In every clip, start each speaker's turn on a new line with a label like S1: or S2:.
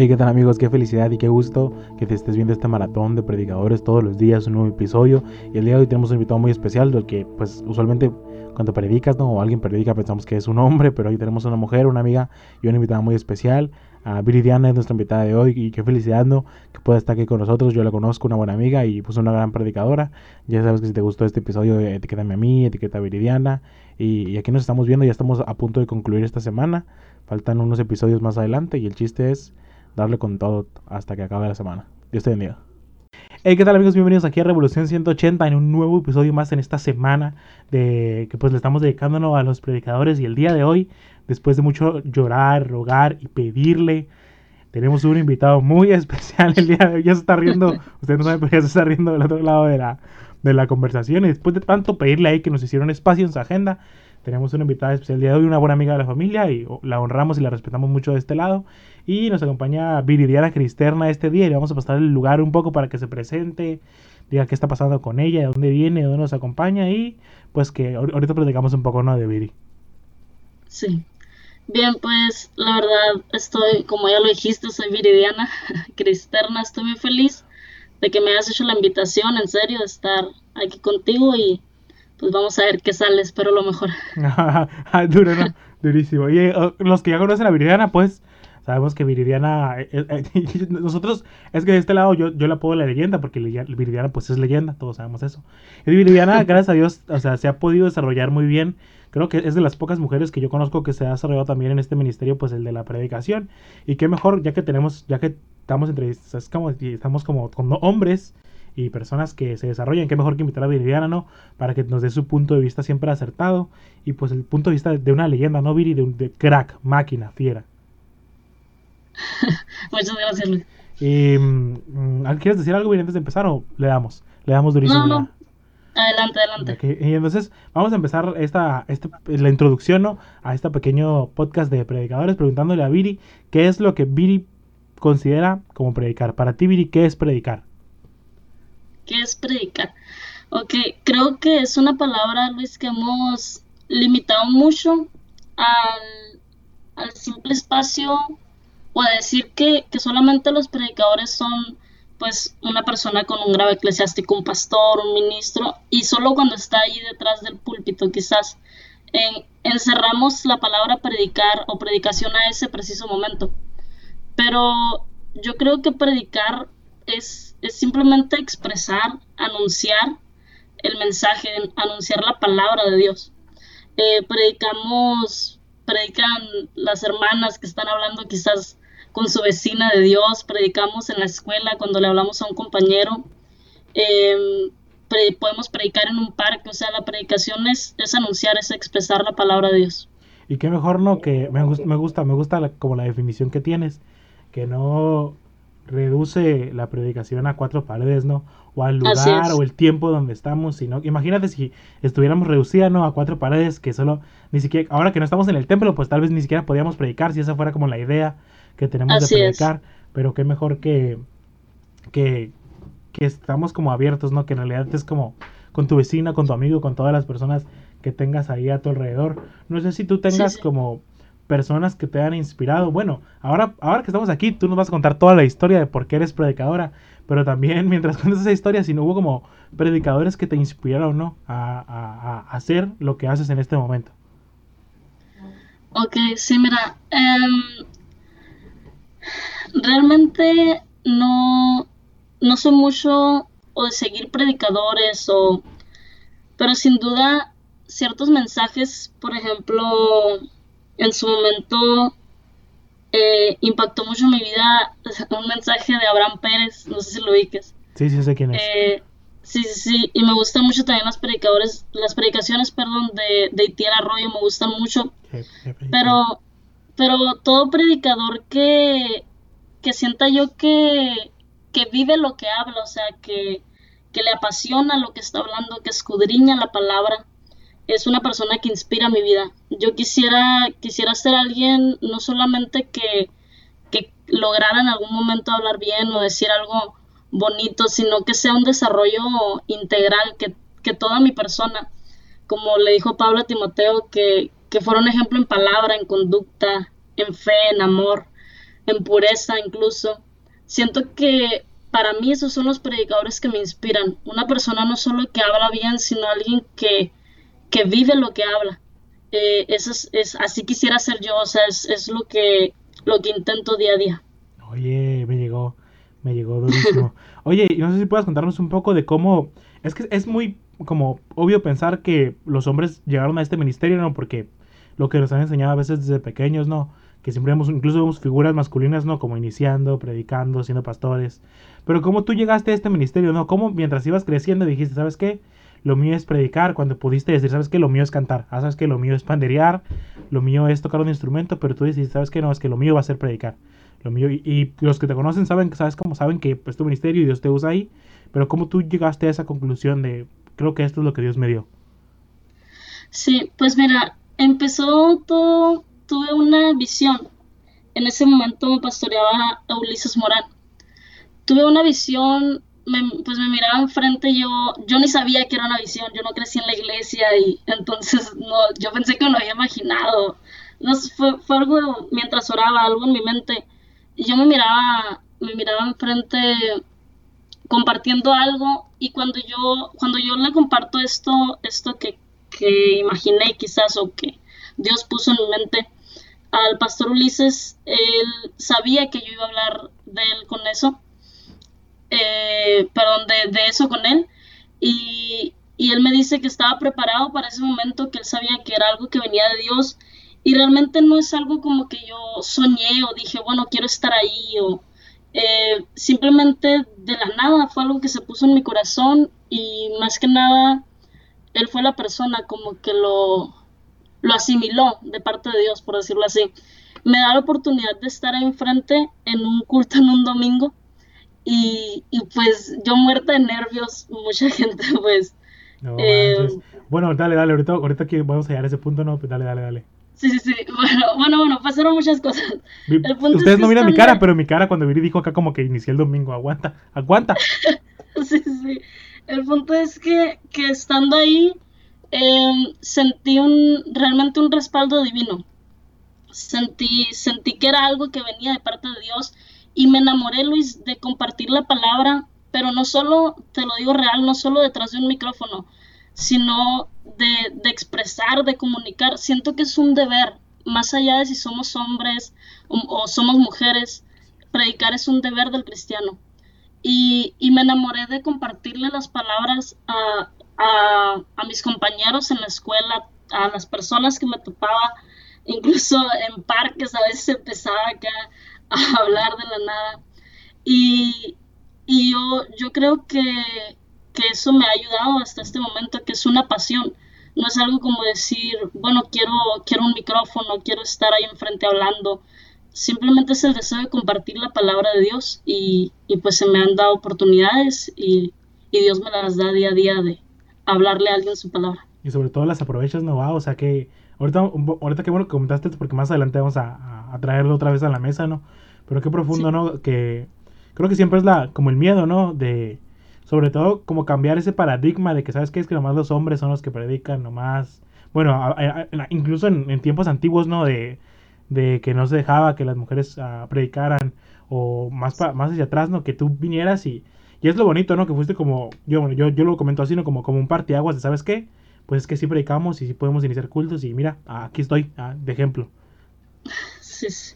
S1: Hey, ¿qué tal amigos? Qué felicidad y qué gusto que te estés viendo este maratón de predicadores todos los días, un nuevo episodio. Y el día de hoy tenemos un invitado muy especial, del que pues usualmente cuando predicas, ¿no? O alguien predica pensamos que es un hombre, pero hoy tenemos una mujer, una amiga y una invitada muy especial. Viridiana es nuestra invitada de hoy y qué felicidad, ¿no? Que pueda estar aquí con nosotros. Yo la conozco, una buena amiga y pues una gran predicadora. Ya sabes que si te gustó este episodio, etiquétame a mí, etiqueta Viridiana. Y, y aquí nos estamos viendo, ya estamos a punto de concluir esta semana. Faltan unos episodios más adelante y el chiste es darle con todo hasta que acabe la semana. Dios te bendiga. Hey, ¿qué tal amigos? Bienvenidos aquí a Revolución 180 en un nuevo episodio más en esta semana de que pues le estamos dedicándonos a los predicadores y el día de hoy, después de mucho llorar, rogar y pedirle, tenemos un invitado muy especial el día de hoy. Ya se está riendo, usted no sabe, pero ya se está riendo del otro lado de la, de la conversación y después de tanto pedirle ahí que nos hicieron espacio en su agenda, tenemos una invitada especial el día de hoy, una buena amiga de la familia y la honramos y la respetamos mucho de este lado. Y nos acompaña Viridiana Cristerna este día y le vamos a pasar el lugar un poco para que se presente, diga qué está pasando con ella, de dónde viene, de dónde nos acompaña y pues que ahorita platicamos un poco ¿no? de Viri.
S2: Sí. Bien, pues la verdad estoy, como ya lo dijiste, soy Viridiana Cristerna, estoy muy feliz de que me hayas hecho la invitación, en serio, de estar aquí contigo y pues vamos a ver qué sale, espero lo mejor.
S1: Duro, ¿no? Durísimo. Y eh, los que ya conocen a Viridiana, pues sabemos que Viridiana, eh, eh, nosotros, es que de este lado yo, yo la puedo la leyenda, porque Viridiana pues es leyenda, todos sabemos eso. Y Viridiana, gracias a Dios, o sea, se ha podido desarrollar muy bien. Creo que es de las pocas mujeres que yo conozco que se ha desarrollado también en este ministerio, pues el de la predicación. Y qué mejor, ya que tenemos, ya que estamos entre, como, estamos como con hombres y personas que se desarrollan, qué mejor que invitar a Viridiana, ¿no? Para que nos dé su punto de vista siempre acertado y pues el punto de vista de una leyenda, ¿no, Viri? De, un, de crack, máquina, fiera.
S2: Muchas gracias, Luis.
S1: Mm, ¿Quieres decir algo, Viri, antes de empezar o le damos? Le damos durísimo.
S2: No, no. Adelante, adelante.
S1: Y entonces vamos a empezar esta, esta, la introducción ¿no? a este pequeño podcast de predicadores preguntándole a Viri qué es lo que Viri considera como predicar. Para ti, Viri, ¿qué es predicar?
S2: ¿Qué es predicar? Ok, creo que es una palabra, Luis, que hemos limitado mucho al, al simple espacio o a decir que, que, solamente los predicadores son pues una persona con un grado eclesiástico, un pastor, un ministro, y solo cuando está ahí detrás del púlpito quizás en, encerramos la palabra predicar o predicación a ese preciso momento. Pero yo creo que predicar es, simplemente expresar, anunciar el mensaje, anunciar la palabra de Dios. Eh, predicamos, predican las hermanas que están hablando quizás con su vecina de Dios, predicamos en la escuela cuando le hablamos a un compañero, em, podemos predicar en un parque, o sea, la predicación es, es, anunciar, es expresar la palabra de Dios.
S1: Y qué mejor, ¿no? Que me, me gusta, me gusta como la definición que tienes, que no reduce la predicación a cuatro paredes, ¿no? O al lugar o el tiempo donde estamos, sino imagínate si estuviéramos reducida, ¿no? A cuatro paredes que solo, ni siquiera, ahora que no estamos en el templo, pues tal vez ni siquiera podíamos predicar, si esa fuera como la idea que tenemos de predicar, pero qué mejor que, que, que estamos como abiertos, ¿no? Que en realidad es como con tu vecina, con tu amigo, con todas las personas que tengas ahí a tu alrededor. No sé si tú tengas como personas que te han inspirado. Bueno, ahora, ahora que estamos aquí, tú nos vas a contar toda la historia de por qué eres predicadora, pero también mientras cuentas esa historia, si no hubo como predicadores que te inspiraron, ¿no? A, hacer lo que haces en este momento.
S2: Ok, sí, mira, em, realmente no, no sé mucho o de seguir predicadores o, pero sin duda ciertos mensajes, por ejemplo, en su momento eh, impactó mucho mi vida un mensaje de Abraham Pérez, no sé si lo ubiques.
S1: Sí, sí sé quién es.
S2: Eh, sí, sí, sí, y me gustan mucho también las predicadores, las predicaciones, perdón, de, de Itiel Arroyo, me gustan mucho. pero, pero todo predicador que, que sienta yo que, que vive lo que habla, o sea, que, que le apasiona lo que está hablando, que escudriña la palabra, es una persona que inspira mi vida. Yo quisiera, quisiera ser alguien no solamente que, que lograra en algún momento hablar bien o decir algo bonito, sino que sea un desarrollo integral, que, que toda mi persona, como le dijo Pablo a Timoteo, que, que fuera un ejemplo en palabra, en conducta, en fe, en amor, en pureza incluso. Siento que para mí esos son los predicadores que me inspiran. Una persona no solo que habla bien, sino alguien que, que vive lo que habla. Eh, eso es, así quisiera ser yo, o sea, es, lo, que, lo que intento día a día.
S1: Oye, me llegó, me llegó durísimo. Oye, no sé si puedas contarnos un poco de cómo, es que es muy como obvio pensar que los hombres llegaron a este ministerio, ¿no? Porque lo que nos han enseñado a veces desde pequeños, ¿no? Que siempre vemos, incluso vemos figuras masculinas, ¿no? Como iniciando, predicando, siendo pastores. Pero cómo tú llegaste a este ministerio, ¿no? Cómo mientras ibas creciendo dijiste, ¿sabes qué? Lo mío es predicar, cuando pudiste decir, ¿sabes qué? Lo mío es cantar, ah, ¿sabes qué? Lo mío es panderear, lo mío es tocar un instrumento, pero tú dices, ¿sabes qué? No, es que lo mío va a ser predicar. Lo mío, y, los que te conocen saben, ¿sabes cómo? Saben que pues tu ministerio y Dios te usa ahí, pero cómo tú llegaste a esa conclusión de, creo que esto es lo que Dios me dio.
S2: Sí, pues mira, empezó todo, tuve una visión. En ese momento me pastoreaba a Ulises Morán. Tuve una visión, pues me miraba enfrente, yo, yo ni sabía que era una visión, yo no crecí en la iglesia y entonces no, yo pensé que lo había imaginado. No, fue, fue algo mientras oraba, algo en mi mente. Y yo me miraba, me miraba enfrente compartiendo algo y cuando yo, cuando yo le comparto esto, esto que, que imaginé quizás o que Dios puso en mi mente al pastor Ulises, él sabía que yo iba a hablar de él con eso, eh, perdón, de, eso con él, y, y él me dice que estaba preparado para ese momento, que él sabía que era algo que venía de Dios, y realmente no es algo como que yo soñé o dije, bueno, quiero estar ahí, o eh, simplemente de la nada fue algo que se puso en mi corazón, y más que nada, él fue la persona como que lo, lo asimiló de parte de Dios, por decirlo así. Me da la oportunidad de estar ahí enfrente en un culto en un domingo y, pues yo muerta de nervios, mucha gente pues...
S1: Eh, bueno, dale, dale, ahorita, ahorita que vamos a llegar a ese punto, no, pues dale, dale, dale.
S2: Sí, sí, sí, bueno, bueno, bueno, pasaron muchas cosas.
S1: Ustedes no miran mi cara, pero mi cara cuando Viri dijo acá como que inicié el domingo, aguanta, aguanta.
S2: sí, sí, el punto es que, que estando ahí, Em, sentí un, realmente un respaldo divino. Sentí, sentí que era algo que venía de parte de Dios y me enamoré, Luis, de compartir la palabra, pero no solo, te lo digo real, no solo detrás de un micrófono, sino de, de expresar, de comunicar. Siento que es un deber, más allá de si somos hombres o, o somos mujeres, predicar es un deber del cristiano. Y, y, me enamoré de compartirle las palabras a, a, mis compañeros en la escuela, a las personas que me topaba, incluso en parques a veces empezaba acá a hablar de la nada. Y, yo, yo creo que, eso me ha ayudado hasta este momento, que es una pasión. No es algo como decir, bueno, quiero, quiero un micrófono, quiero estar ahí enfrente hablando. Simplemente es el deseo de compartir la palabra de Dios y, pues se me han dado oportunidades y, y Dios me las da día a día de, hablarle a alguien su palabra.
S1: Y sobre todo las aprovechas, ¿no? va o sea que ahorita, ahorita qué bueno que comentaste porque más adelante vamos a, a, traerlo otra vez a la mesa, ¿no? Pero qué profundo, ¿no? Que creo que siempre es la como el miedo, ¿no? De sobre todo como cambiar ese paradigma de que sabes que es que nomás los hombres son los que predican, nomás bueno, incluso en, tiempos antiguos, ¿no? De, de que no se dejaba que las mujeres uh, predicaran o más más hacia atrás, ¿no? Que tú vinieras y y es lo bonito, ¿no? Que fuiste como, yo, yo, yo lo comento así, ¿no? Como, como un parteaguas de, ¿sabes qué? Pues es que sí predicamos y sí podemos iniciar cultos y mira, aquí estoy, ah, de ejemplo. Sí, sí.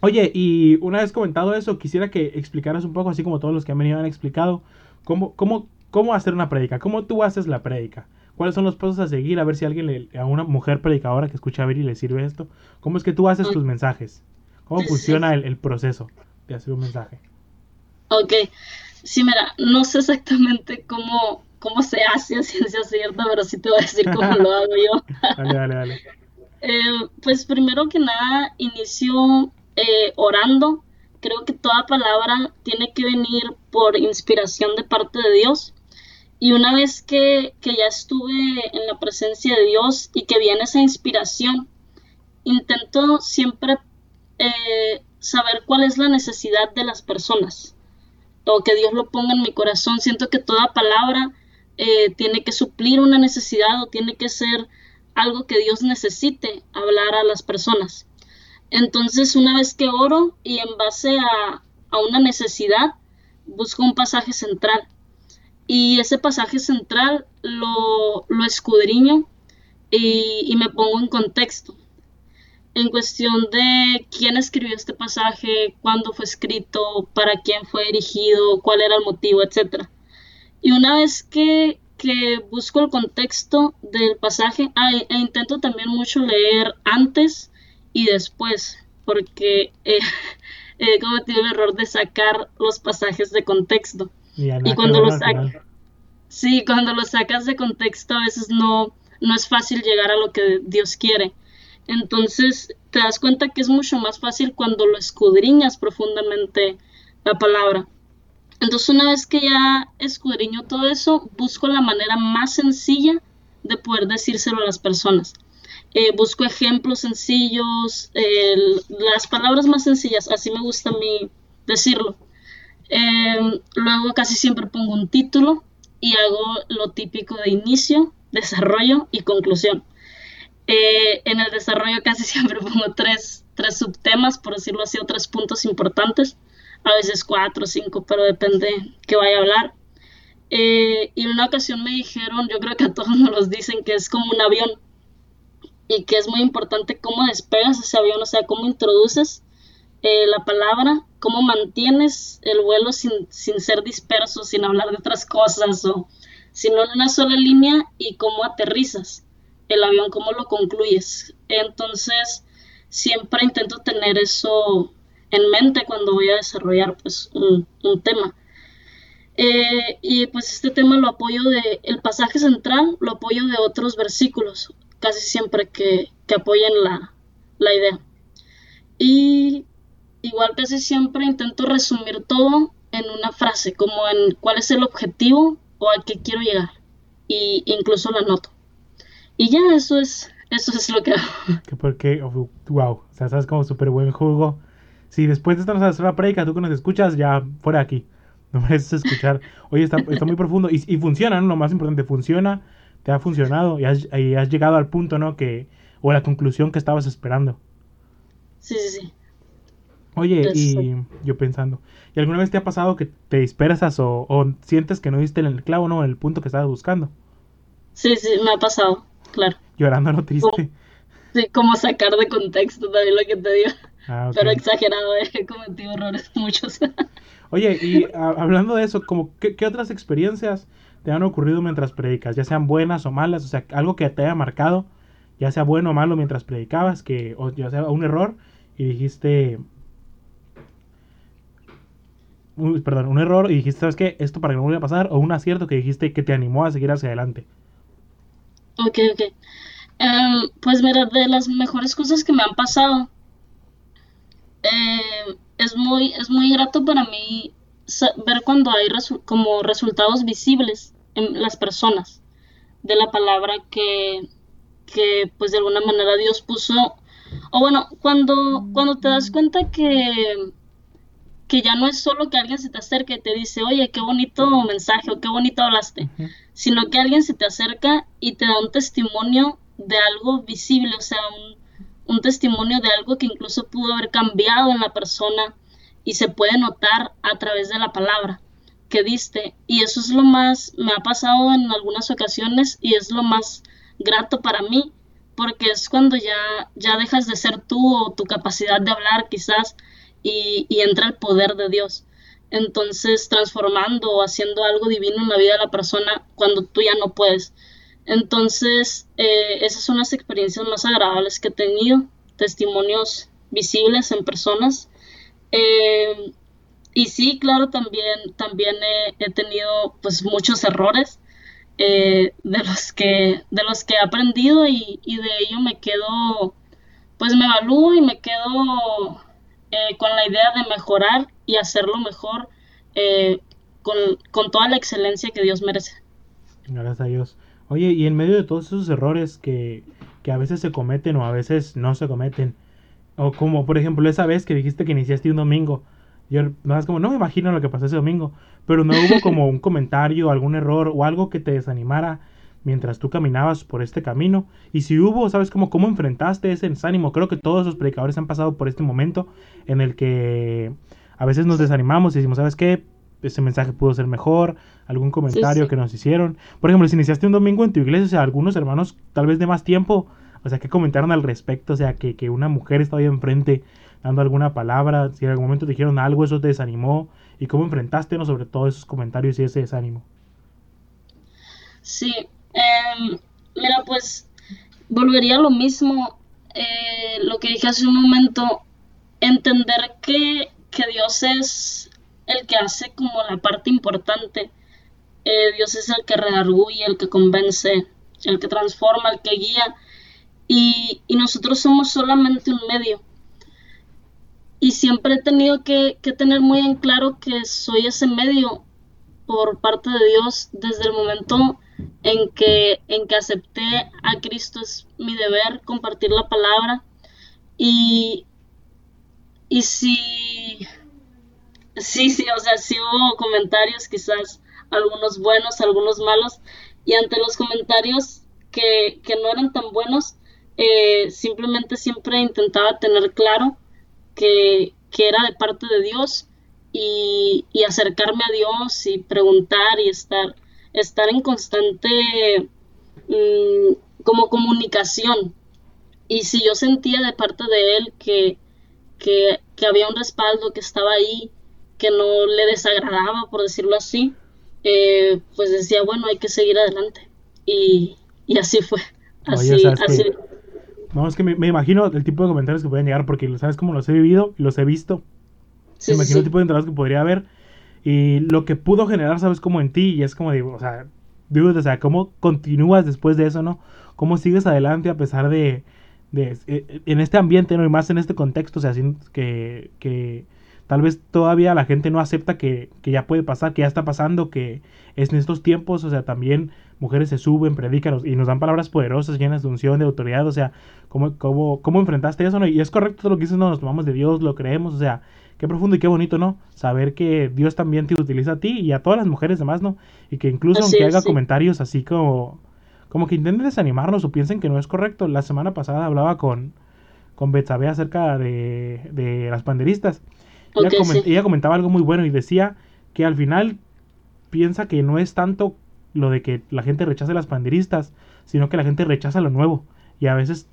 S1: Oye, y una vez comentado eso, quisiera que explicaras un poco, así como todos los que han venido han explicado, cómo, cómo, cómo hacer una prédica, cómo tú haces la prédica, cuáles son los pasos a seguir, a ver si a alguien, le, a una mujer predicadora que escucha a ver y le sirve esto, cómo es que tú haces tus mensajes, cómo funciona el, el proceso de hacer un mensaje.
S2: Ok, Sí, mira, no sé exactamente cómo, cómo se hace a ciencia cierta, pero sí te voy a decir cómo lo hago yo. dale, dale, dale. Eh, pues primero que nada, inicio eh, orando. Creo que toda palabra tiene que venir por inspiración de parte de Dios. Y una vez que, que ya estuve en la presencia de Dios y que viene esa inspiración, intento siempre eh, saber cuál es la necesidad de las personas o que Dios lo ponga en mi corazón. Siento que toda palabra eh, tiene que suplir una necesidad o tiene que ser algo que Dios necesite hablar a las personas. Entonces, una vez que oro y en base a, a una necesidad, busco un pasaje central. Y ese pasaje central lo, lo escudriño y, y me pongo en contexto en cuestión de quién escribió este pasaje, cuándo fue escrito, para quién fue dirigido, cuál era el motivo, etc. Y una vez que, que busco el contexto del pasaje, ah, e, e intento también mucho leer antes y después, porque eh, he cometido el error de sacar los pasajes de contexto.
S1: Y,
S2: y cuando los sí, cuando los sacas de contexto a veces no, no es fácil llegar a lo que Dios quiere. Entonces te das cuenta que es mucho más fácil cuando lo escudriñas profundamente la palabra. Entonces una vez que ya escudriño todo eso, busco la manera más sencilla de poder decírselo a las personas. Eh, busco ejemplos sencillos, las palabras más sencillas, así me gusta a mí decirlo. Em, luego casi siempre pongo un título y hago lo típico de inicio, desarrollo y conclusión. Eh, en el desarrollo casi siempre pongo tres, tres subtemas, por decirlo así, o tres puntos importantes, a veces cuatro o cinco, pero depende que vaya a hablar. Eh, y en una ocasión me dijeron, yo creo que a todos nos los dicen, que es como un avión y que es muy importante cómo despegas ese avión, o sea, cómo introduces eh, la palabra, cómo mantienes el vuelo sin, sin ser disperso, sin hablar de otras cosas, o sino en una sola línea y cómo aterrizas el avión, cómo lo concluyes. Entonces, siempre intento tener eso en mente cuando voy a desarrollar pues, un, tema. Eh, y pues este tema lo apoyo de, el pasaje central lo apoyo de otros versículos, casi siempre que, que apoyen la, la idea. Y igual casi siempre intento resumir todo en una frase, como en cuál es el objetivo o a qué quiero llegar. Y incluso la noto. Y ya eso es, eso es lo que hago.
S1: Que porque, wow, o sea, sabes como súper buen jugo. Si después de esta nos hacer una predica, tú que nos escuchas, ya fuera aquí. No mereces escuchar. Oye, está, está muy profundo y, y, funciona, ¿no? Lo más importante, funciona, te ha funcionado y has, y has llegado al punto, ¿no? Que, o a la conclusión que estabas esperando.
S2: Sí, sí, sí.
S1: Oye, y yo pensando, ¿y alguna vez te ha pasado que te dispersas o, o sientes que no diste en el clavo, no, en el punto que estabas buscando?
S2: Sí, sí, me ha pasado claro.
S1: Llorando no triste.
S2: sí, como sacar de contexto también lo que te digo. Ah, Pero exagerado, he cometido errores muchos.
S1: Oye, y hablando de eso, como ¿qué, otras experiencias te han ocurrido mientras predicas? Ya sean buenas o malas, o sea, algo que te haya marcado, ya sea bueno o malo mientras predicabas, que, o ya sea un error, y dijiste, perdón, un error y dijiste, ¿sabes qué? Esto para que no vuelva a pasar, o un acierto que dijiste que te animó a seguir hacia adelante.
S2: Ok, ok. Em, pues mira, de las mejores cosas que me han pasado, es, muy, es muy grato para mí ver cuando hay como resultados visibles en las personas de la palabra que, que pues de alguna manera Dios puso, o bueno, cuando, cuando te das cuenta que que ya no es solo que alguien se te acerque y te dice, oye, qué bonito mensaje o qué bonito hablaste, sino que alguien se te acerca y te da un testimonio de algo visible, o sea, un, testimonio de algo que incluso pudo haber cambiado en la persona y se puede notar a través de la palabra que diste. Y eso es lo más, me ha pasado en algunas ocasiones y es lo más grato para mí, porque es cuando ya, ya dejas de ser tú o tu capacidad de hablar quizás y, entra el poder de Dios. Entonces, transformando o haciendo algo divino en la vida de la persona cuando tú ya no puedes. Entonces, eh, esas son las experiencias más agradables que he tenido, testimonios visibles en personas. Eh, y sí, claro, también, también he, tenido pues muchos errores eh, de, los que, de los que he aprendido y, de ello me quedo, pues me evalúo y me quedo eh, con la idea de mejorar y hacerlo mejor eh, con, toda la excelencia que Dios merece.
S1: Gracias a Dios. Oye, y en medio de todos esos errores que, que a veces se cometen o a veces no se cometen, o como por ejemplo esa vez que dijiste que iniciaste un domingo, yo más como no me imagino lo que pasó ese domingo, pero no hubo como un comentario, algún error o algo que te desanimara mientras tú caminabas por este camino. Y si hubo, ¿sabes cómo, cómo enfrentaste ese desánimo? Creo que todos los predicadores han pasado por este momento en el que a veces nos desanimamos y decimos, ¿sabes qué? Ese mensaje pudo ser mejor, algún comentario que nos hicieron. Por ejemplo, si iniciaste un domingo en tu iglesia, o sea, algunos hermanos tal vez de más tiempo, o sea, ¿qué comentaron al respecto? O sea, que, que una mujer estaba ahí enfrente dando alguna palabra, si en algún momento te dijeron algo, eso te desanimó, y cómo enfrentaste, ¿no? Sobre todo esos comentarios y ese desánimo.
S2: Sí, Em, mira, pues volvería a lo mismo, eh, lo que dije hace un momento, entender que, Dios es el que hace como la parte importante. Eh, Dios es el que redarguye, el que convence, el que transforma, el que guía. Y, nosotros somos solamente un medio. Y siempre he tenido que, que, tener muy en claro que soy ese medio por parte de Dios desde el momento en que, en que acepté a Cristo es mi deber compartir la palabra y, y si, sí, sí, o sea, sí hubo comentarios, quizás algunos buenos, algunos malos, y ante los comentarios que, no eran tan buenos, eh, simplemente siempre intentaba tener claro que, era de parte de Dios y, y acercarme a Dios y preguntar y estar estar en constante mm, como comunicación. Y si yo sentía de parte de él que, que, había un respaldo, que estaba ahí, que no le desagradaba, por decirlo así, eh, pues decía, bueno, hay que seguir adelante. Y, así fue. Así, así.
S1: no, es que me, imagino el tipo de comentarios que pueden llegar, porque sabes cómo los he vivido y los he visto. me imagino el tipo de comentarios que podría haber y lo que pudo generar, ¿sabes? Como en ti, y es como digo, o sea, digo, o sea, ¿cómo continúas después de eso, no? ¿Cómo sigues adelante a pesar de, de eh, en este ambiente, ¿no? Y más en este contexto, o sea, que, que tal vez todavía la gente no acepta que, que, ya puede pasar, que ya está pasando, que es en estos tiempos, o sea, también mujeres se suben, predican y nos dan palabras poderosas, llenas de unción, de autoridad, o sea, ¿cómo, cómo, cómo enfrentaste eso, no? Y es correcto todo lo que dices, no, nos tomamos de Dios, lo creemos, o sea, qué profundo y qué bonito, ¿no? Saber que Dios también te utiliza a ti y a todas las mujeres demás, ¿no? Y que incluso aunque haga comentarios así como, como que intenten desanimarnos o piensen que no es correcto. La semana pasada hablaba con, con Betsabe acerca de, de las panderistas. Ella, comentaba algo muy bueno y decía que al final piensa que no es tanto lo de que la gente rechace las panderistas, sino que la gente rechaza lo nuevo. Y a veces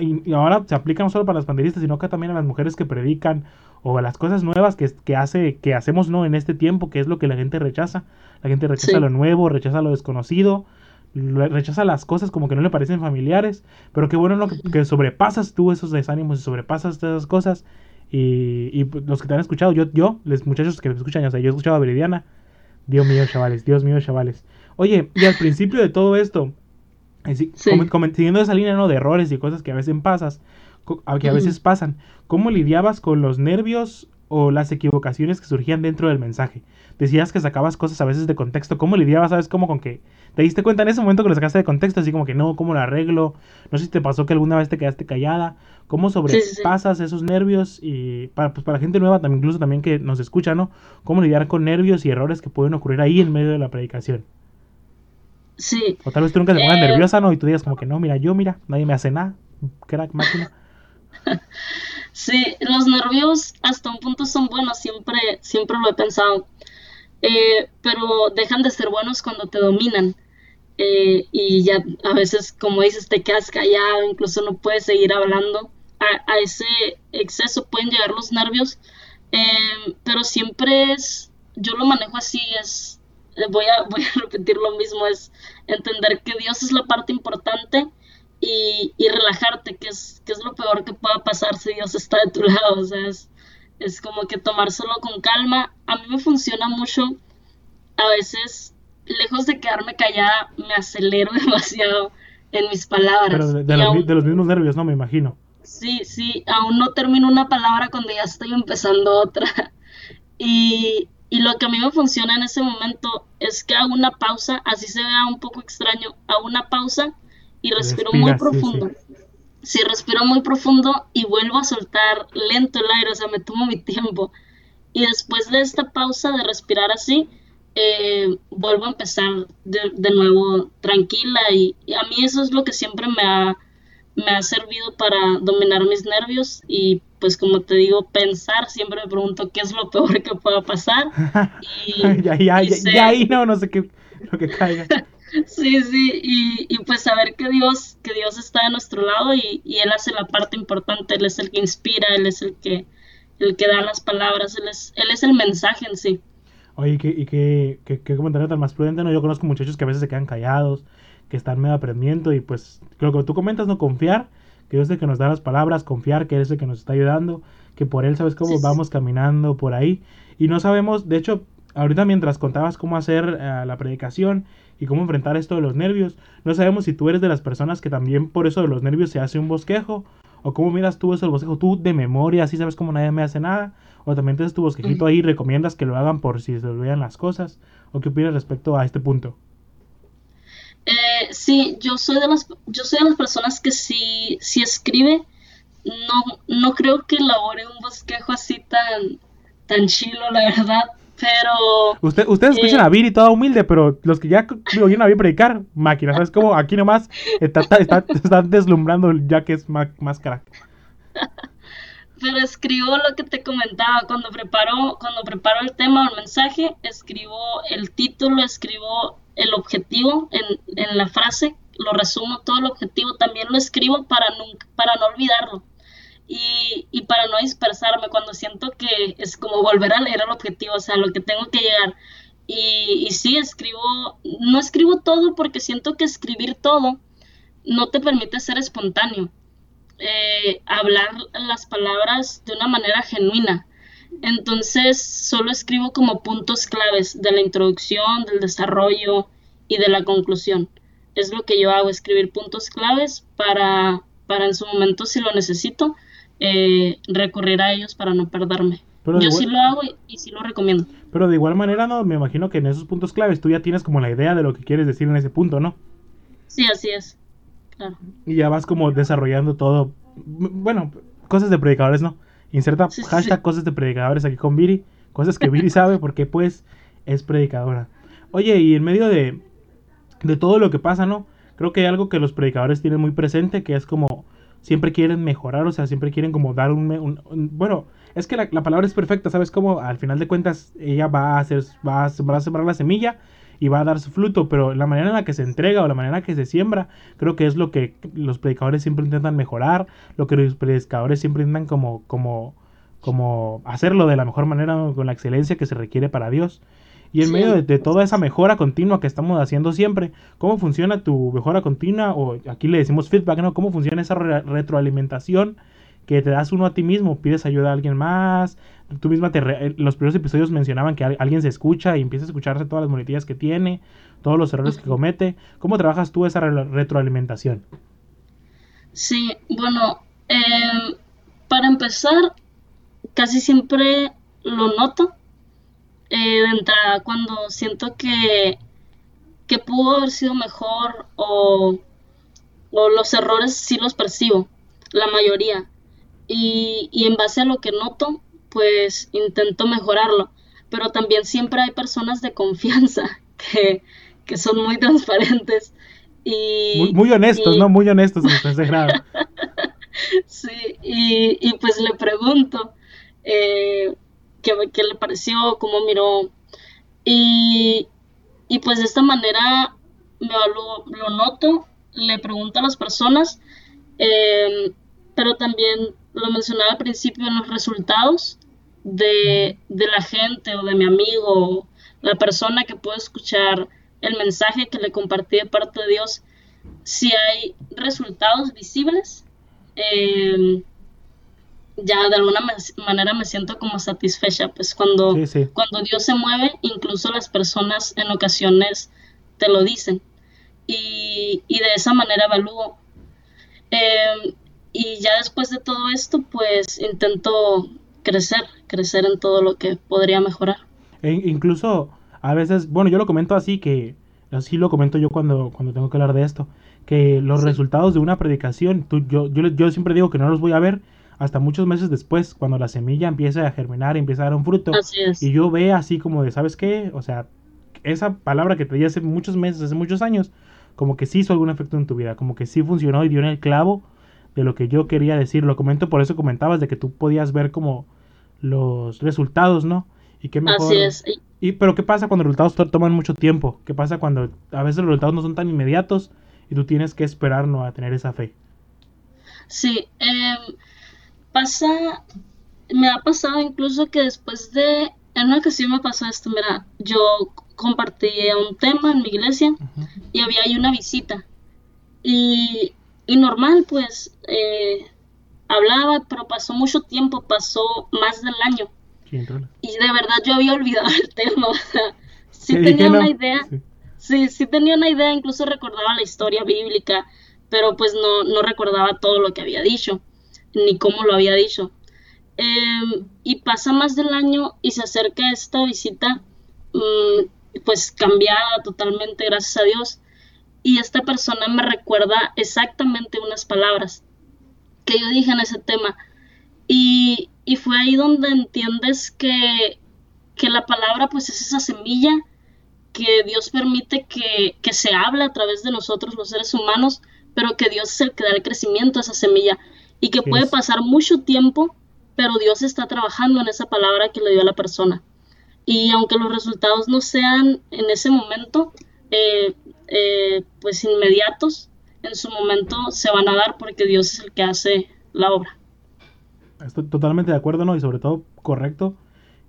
S1: y ahora se aplica no solo para las panderistas, sino que también a las mujeres que predican o a las cosas nuevas que, que, hace, que hacemos ¿no? en este tiempo, que es lo que la gente rechaza. La gente rechaza lo nuevo, rechaza lo desconocido, rechaza las cosas como que no le parecen familiares, pero qué bueno lo que, sobrepasas tú esos desánimos y sobrepasas esas cosas. Y, y, pues, los que te han escuchado, yo, yo, los muchachos que me escuchan, o sea, yo he escuchado a Veridiana. Dios mío, chavales, Dios mío, chavales. Oye, y al principio de todo esto, siguiendo esa línea ¿no? de errores y cosas que a veces pasas, que a veces pasan, ¿cómo lidiabas con los nervios o las equivocaciones que surgían dentro del mensaje? Decías que sacabas cosas a veces de contexto, ¿cómo lidiabas? ¿Sabes? Como con que te diste cuenta en ese momento que lo sacaste de contexto, así como que no, ¿cómo lo arreglo? No sé si te pasó que alguna vez te quedaste callada. ¿Cómo sobrepasas esos nervios? Y para, pues, para gente nueva, también, incluso también que nos escucha, ¿no? ¿Cómo lidiar con nervios y errores que pueden ocurrir ahí en medio de la predicación?
S2: Sí.
S1: O tal vez tú nunca te pongas eh, nerviosa, ¿no? Y tú digas como que no, mira, yo, mira, nadie me hace nada. Crack, máquina.
S2: sí, los nervios hasta un punto son buenos, siempre, siempre lo he pensado. Eh, pero dejan de ser buenos cuando te dominan. Eh, y ya a veces, como dices, te quedas callado, incluso no puedes seguir hablando. A, a ese exceso pueden llegar los nervios, pero siempre es, yo lo manejo así, es voy a, voy a repetir lo mismo, es entender que Dios es la parte importante y, relajarte, que es, que es lo peor que pueda pasar si Dios está de tu lado, o sea, es, es como que tomárselo con calma. A mí me funciona mucho, a veces, lejos de quedarme callada, me acelero demasiado en mis palabras.
S1: Pero de, los, de los mismos nervios, ¿no? Me imagino.
S2: Sí, sí, aún no termino una palabra cuando ya estoy empezando otra. Y, y lo que a mí me funciona en ese momento es que hago una pausa, así se vea un poco extraño, hago una pausa y respiro muy profundo. Sí, respiro muy profundo y vuelvo a soltar lento el aire, o sea, me tomo mi tiempo. Y después de esta pausa de respirar así, eh, vuelvo a empezar de, nuevo tranquila y, a mí eso es lo que siempre me ha, me ha servido para dominar mis nervios y pues como te digo, pensar, siempre me pregunto qué es lo peor que pueda pasar.
S1: Y, ya, ya, ya, ahí no, no sé qué, lo que caiga.
S2: sí, sí, y, y, pues saber que Dios, que Dios está de nuestro lado y, y, Él hace la parte importante, Él es el que inspira, Él es el que, el que da las palabras, Él es, él es el mensaje en sí.
S1: Oye, ¿y qué, y qué, qué, qué comentario tan más prudente? ¿no? Yo conozco muchachos que a veces se quedan callados, que están medio aprendiendo y pues lo que tú comentas, no confiar, que Dios es el que nos da las palabras, confiar que Él es el que nos está ayudando, que por Él sabes cómo vamos caminando por ahí y no sabemos, de hecho, ahorita mientras contabas cómo hacer eh, la predicación y cómo enfrentar esto de los nervios, no sabemos si tú eres de las personas que también por eso de los nervios se hace un bosquejo o cómo miras tú eso del bosquejo, tú de memoria, así sabes cómo nadie me hace nada o también tienes tu bosquejito ahí y recomiendas que lo hagan por si se olvidan las cosas. ¿O qué opinas respecto a este punto?
S2: Eh, sí, yo soy de las yo soy de las personas que si, si escribe no, no creo que elabore un bosquejo así tan tan chilo, la verdad. Pero.
S1: Usted, ustedes escuchan a Viri toda humilde, pero los que ya oyen a Viri predicar, máquinas, ¿sabes cómo? Aquí nomás está, está, está, deslumbrando ya que es más, más crack.
S2: pero escribo lo que te comentaba cuando preparo cuando preparo el tema o el mensaje escribo el título escribo el objetivo en, en la frase lo resumo todo el objetivo también lo escribo para nunca, para no olvidarlo y, y para no dispersarme cuando siento que es como volver a leer el objetivo o sea lo que tengo que llegar y, y sí escribo no escribo todo porque siento que escribir todo no te permite ser espontáneo eh, hablar las palabras de una manera genuina. Entonces solo escribo como puntos claves de la introducción, del desarrollo y de la conclusión. Es lo que yo hago, escribir puntos claves para, para en su momento, si lo necesito, eh, recurrir a ellos para no perderme. yo sí lo hago y, y, sí lo recomiendo.
S1: Pero de igual manera, no, me imagino que en esos puntos claves tú ya tienes como la idea de lo que quieres decir en ese punto, ¿no?
S2: Sí, así es.
S1: Y ya vas como desarrollando todo. Bueno, cosas de predicadores, ¿no? Inserta hashtag cosas de predicadores aquí con Viri. Cosas que Viri sabe porque pues es predicadora. Oye, y en medio de, de todo lo que pasa, ¿no? Creo que hay algo que los predicadores tienen muy presente, que es como siempre quieren mejorar, o sea, siempre quieren como dar un... bueno, es que la, palabra es perfecta, ¿sabes? Como al final de cuentas ella va a, hacer, va a sembrar la semilla y va a dar su fruto, pero la manera en la que se entrega o la manera en la que se siembra, creo que es lo que los predicadores siempre intentan mejorar, lo que los predicadores siempre intentan como, como, como hacerlo de la mejor manera, con la excelencia que se requiere para Dios. Y en medio de, toda esa mejora continua que estamos haciendo siempre, ¿cómo funciona tu mejora continua? O aquí le decimos feedback, ¿no? ¿Cómo funciona esa retroalimentación que te das uno a ti mismo? ¿Pides ayuda a alguien más? tú misma te los primeros episodios mencionaban que alguien se escucha y empieza a escucharse todas las muletillas que tiene, todos los errores que comete. ¿Cómo trabajas tú esa retroalimentación?
S2: Sí, bueno, em, para empezar, casi siempre lo noto eh, de entrada cuando siento que, que pudo haber sido mejor o, o los errores sí los percibo, la mayoría. Y, y en base a lo que noto, pues intento mejorarlo. Pero también siempre hay personas de confianza que, que son muy transparentes y...
S1: Muy, honestos, ¿no? Muy honestos en grado.
S2: sí, y, y, pues le pregunto eh, qué, le pareció, cómo miró. Y, y pues de esta manera lo, noto, le pregunto a las personas, eh, pero también lo mencionaba al principio en los resultados de, la gente o de mi amigo, la persona que puede escuchar el mensaje que le compartí de parte de Dios, si hay resultados visibles, eh, ya de alguna manera me siento como satisfecha, pues cuando, cuando Dios se mueve, incluso las personas en ocasiones te lo dicen y, de esa manera evalúo. Eh, y ya después de todo esto, pues intento crecer, crecer en todo lo que podría mejorar.
S1: E incluso a veces, bueno, yo lo comento así que, así lo comento yo cuando, cuando tengo que hablar de esto, que los resultados de una predicación, tú, yo, yo, yo siempre digo que no los voy a ver hasta muchos meses después, cuando la semilla empieza a germinar, empieza a dar un fruto. Y yo ve así como de, ¿sabes qué? O sea, esa palabra que te di hace muchos meses, hace muchos años, como que sí hizo algún efecto en tu vida, como que sí funcionó y dio en el clavo de lo que yo quería decir. Lo comento por eso comentabas de que tú podías ver como los resultados, ¿no? Y qué mejor.
S2: Así es.
S1: Y, pero ¿qué pasa cuando los resultados toman mucho tiempo? ¿Qué pasa cuando a veces los resultados no son tan inmediatos y tú tienes que esperar ¿no? a tener esa fe?
S2: Sí, em, pasa, me ha pasado incluso que después de, en una ocasión me pasó esto, mira, yo compartía un tema en mi iglesia y había ahí una visita. Y, y normal, pues, eh, hablaba, pero pasó mucho tiempo, pasó más del año. y de verdad yo había olvidado el tema. O sea, sí tenía una idea. Sí. sí. tenía una idea, incluso recordaba la historia bíblica, pero pues no, no recordaba todo lo que había dicho, ni cómo lo había dicho. Em, y pasa más del año y se acerca esta visita, mm, pues cambiada totalmente, gracias a Dios. Y esta persona me recuerda exactamente unas palabras que yo dije en ese tema. Y, fue ahí donde entiendes que, la palabra pues es esa semilla que Dios permite que, se hable a través de nosotros los seres humanos, pero que Dios es el que da el crecimiento a esa semilla y que puede pasar mucho tiempo, pero Dios está trabajando en esa palabra que le dio a la persona. Y aunque los resultados no sean en ese momento, eh, eh, pues inmediatos, en su momento se van a dar porque Dios es el que hace la obra.
S1: Estoy totalmente de acuerdo, ¿no? Y sobre todo correcto,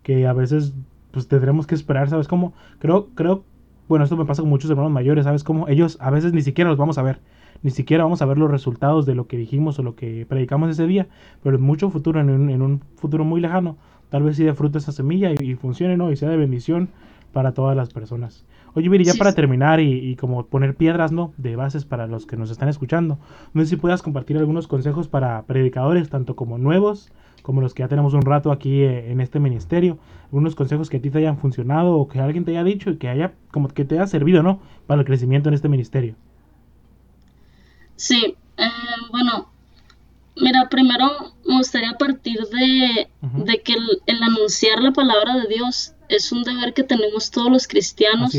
S1: que a veces pues tendremos que esperar, ¿sabes cómo? Creo, creo, bueno, esto me pasa con muchos hermanos mayores, ¿sabes cómo? Ellos a veces ni siquiera los vamos a ver, ni siquiera vamos a ver los resultados de lo que dijimos o lo que predicamos ese día, pero en mucho futuro, en un, en un futuro muy lejano, tal vez sí de fruto esa semilla y, y funcione, ¿no? Y sea de bendición para todas las personas. Oye, Viri, ya para terminar y, como poner piedras, ¿no? De bases para los que nos están escuchando, no sé si puedas compartir algunos consejos para predicadores, tanto como nuevos, como los que ya tenemos un rato aquí eh, en este ministerio, algunos consejos que a ti te hayan funcionado o que alguien te haya dicho y que haya, como que te haya servido, ¿no? Para el crecimiento en este ministerio.
S2: Sí, eh, bueno, mira, primero me gustaría partir de, de que el anunciar la palabra de Dios es un deber que tenemos todos los cristianos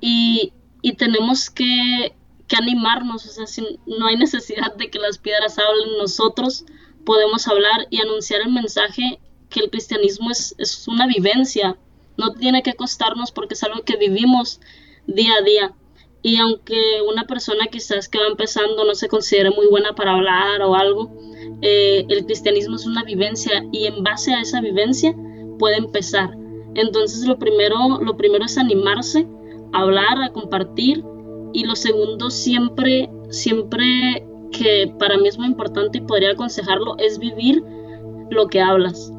S2: y, tenemos que, animarnos, o sea, si no hay necesidad de que las piedras hablen, nosotros podemos hablar y anunciar el mensaje que el cristianismo es, es una vivencia, no tiene que costarnos porque es algo que vivimos día a día. Y aunque una persona quizás que va empezando no se considere muy buena para hablar o algo, eh, el cristianismo es una vivencia y en base a esa vivencia puede empezar. Entonces lo primero, lo primero es animarse, a hablar, a compartir y lo segundo siempre, siempre que para mí es muy importante y podría aconsejarlo es vivir lo que hablas.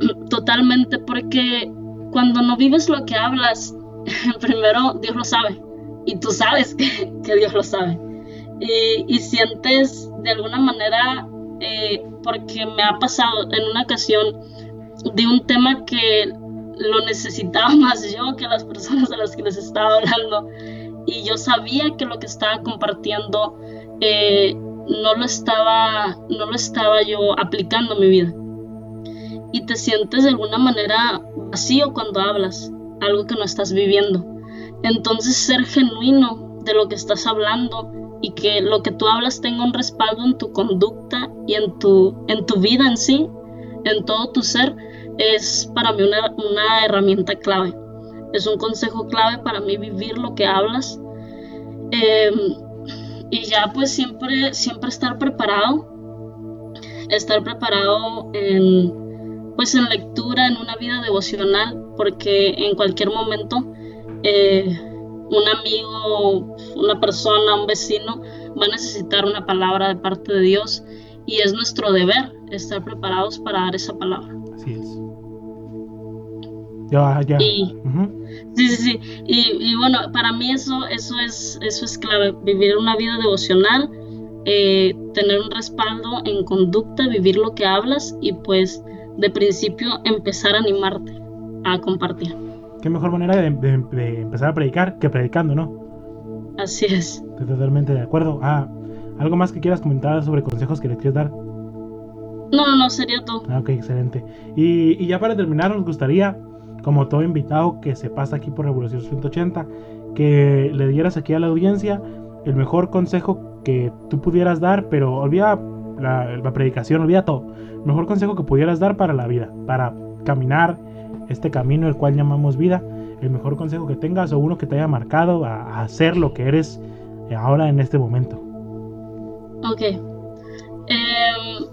S2: Totalmente porque cuando no vives lo que hablas, primero Dios lo sabe y tú sabes que, Dios lo sabe. Y, sientes de alguna manera, eh, porque me ha pasado en una ocasión de un tema que lo necesitaba más yo que las personas a las que les estaba hablando. Y yo sabía que lo que estaba compartiendo eh, no, lo estaba, no lo estaba yo aplicando en mi vida. Y te sientes de alguna manera vacío cuando hablas, algo que no estás viviendo. Entonces ser genuino de lo que estás hablando y que lo que tú hablas tenga un respaldo en tu conducta y en tu, en tu vida en sí, en todo tu ser, es para mí una, herramienta clave. Es un consejo clave para mí vivir lo que hablas. Em, y ya pues siempre, siempre estar preparado. Estar preparado en, pues en lectura, en una vida devocional, porque en cualquier momento eh, un amigo, una persona, un vecino va a necesitar una palabra de parte de Dios y es nuestro deber estar preparados para dar esa palabra.
S1: Así es.
S2: Ya, ya. Y, Sí, sí, sí. Y, bueno, para mí eso, eso, es, eso es clave, vivir una vida devocional, eh, tener un respaldo en conducta, vivir lo que hablas y pues de principio empezar a animarte a compartir.
S1: Qué mejor manera de, empezar a predicar que predicando, ¿no?
S2: Así es.
S1: Estoy totalmente de acuerdo. Ah, ¿algo más que quieras comentar sobre consejos que le quieres dar?
S2: No, no, sería todo.
S1: Ah, ok, excelente. Y, y ya para terminar, nos gustaría como todo invitado que se pasa aquí por Revolución 180, que le dieras aquí a la audiencia el mejor consejo que tú pudieras dar, pero olvida la, la predicación, olvida todo. El mejor consejo que pudieras dar para la vida, para caminar este camino el cual llamamos vida. El mejor consejo que tengas o uno que te haya marcado a, hacer lo que eres ahora en este momento.
S2: Ok. Em,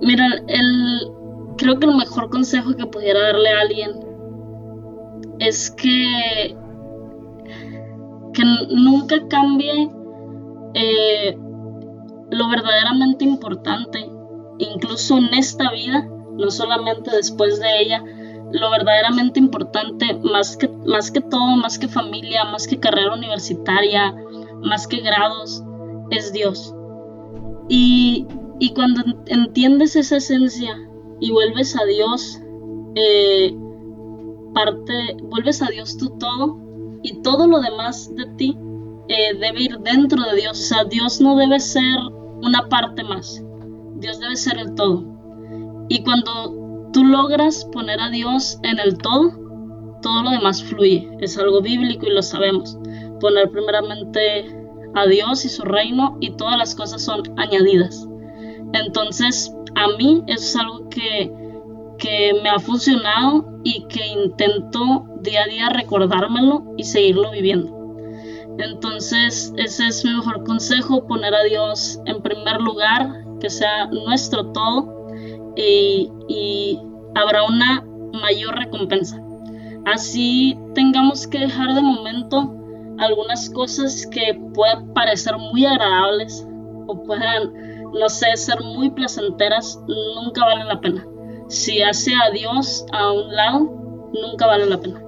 S2: mira, el, creo que el mejor consejo que pudiera darle a alguien es que, que nunca cambie eh, lo verdaderamente importante, incluso en esta vida, no solamente después de ella, lo verdaderamente importante, más que, más que todo, más que familia, más que carrera universitaria, más que grados, es Dios. Y, y cuando entiendes esa esencia y vuelves a Dios, eh, parte, vuelves a Dios tú todo y todo lo demás de ti eh, debe ir dentro de Dios. O sea, Dios no debe ser una parte más. Dios debe ser el todo. Y cuando tú logras poner a Dios en el todo, todo lo demás fluye. Es algo bíblico y lo sabemos. Poner primeramente a Dios y su reino y todas las cosas son añadidas. Entonces, a mí es algo que, que me ha funcionado y que intento día a día recordármelo y seguirlo viviendo. Entonces, ese es mi mejor consejo, poner a Dios en primer lugar, que sea nuestro todo y, y habrá una mayor recompensa. Así tengamos que dejar de momento algunas cosas que puedan parecer muy agradables o puedan, no sé, ser muy placenteras, nunca valen la pena. Si hace a Dios a un lado, nunca vale la pena.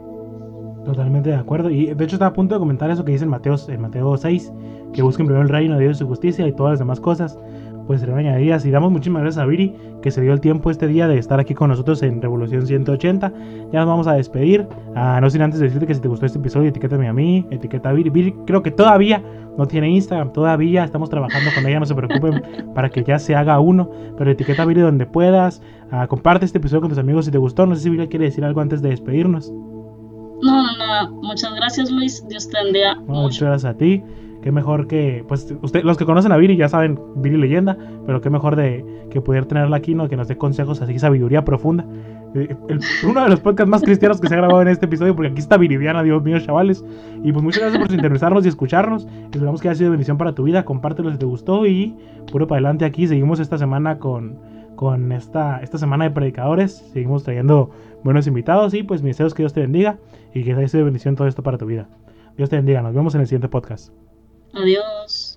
S1: Totalmente de acuerdo. Y de hecho estaba a punto de comentar eso que dice en Mateo, en Mateo 6, que busquen primero el reino de Dios y su justicia y todas las demás cosas pues serán añadidas. Y damos muchísimas gracias a Viri que se dio el tiempo este día de estar aquí con nosotros en Revolución 180. Ya nos vamos a despedir. Ah, no sin antes decirte que si te gustó este episodio, etiquétame a mí, etiqueta a Viri. Viri creo que todavía no tiene Instagram, todavía estamos trabajando con ella, no se preocupen para que ya se haga uno. Pero etiqueta a Viri donde puedas. Ah, comparte este episodio con tus amigos si te gustó. No sé si Viri quiere decir algo antes de despedirnos.
S2: No, no, no. Muchas gracias, Luis. Dios te bendiga.
S1: muchas gracias a ti qué mejor que, pues, usted, los que conocen a Viri ya saben Viri leyenda, pero qué mejor de que poder tenerla aquí, ¿no? Que nos dé consejos así, sabiduría profunda. Eh, uno de los podcasts más cristianos que se ha grabado en este episodio, porque aquí está Viridiana, Dios mío, chavales. Y pues muchas gracias por interesarnos y escucharnos. Esperamos que haya sido bendición para tu vida. Compártelo si te gustó y puro para adelante aquí. Seguimos esta semana con, con esta, esta semana de predicadores. Seguimos trayendo buenos invitados y pues mis deseos que Dios te bendiga y que haya sido bendición todo esto para tu vida. Dios te bendiga. Nos vemos en el siguiente podcast.
S2: Adiós.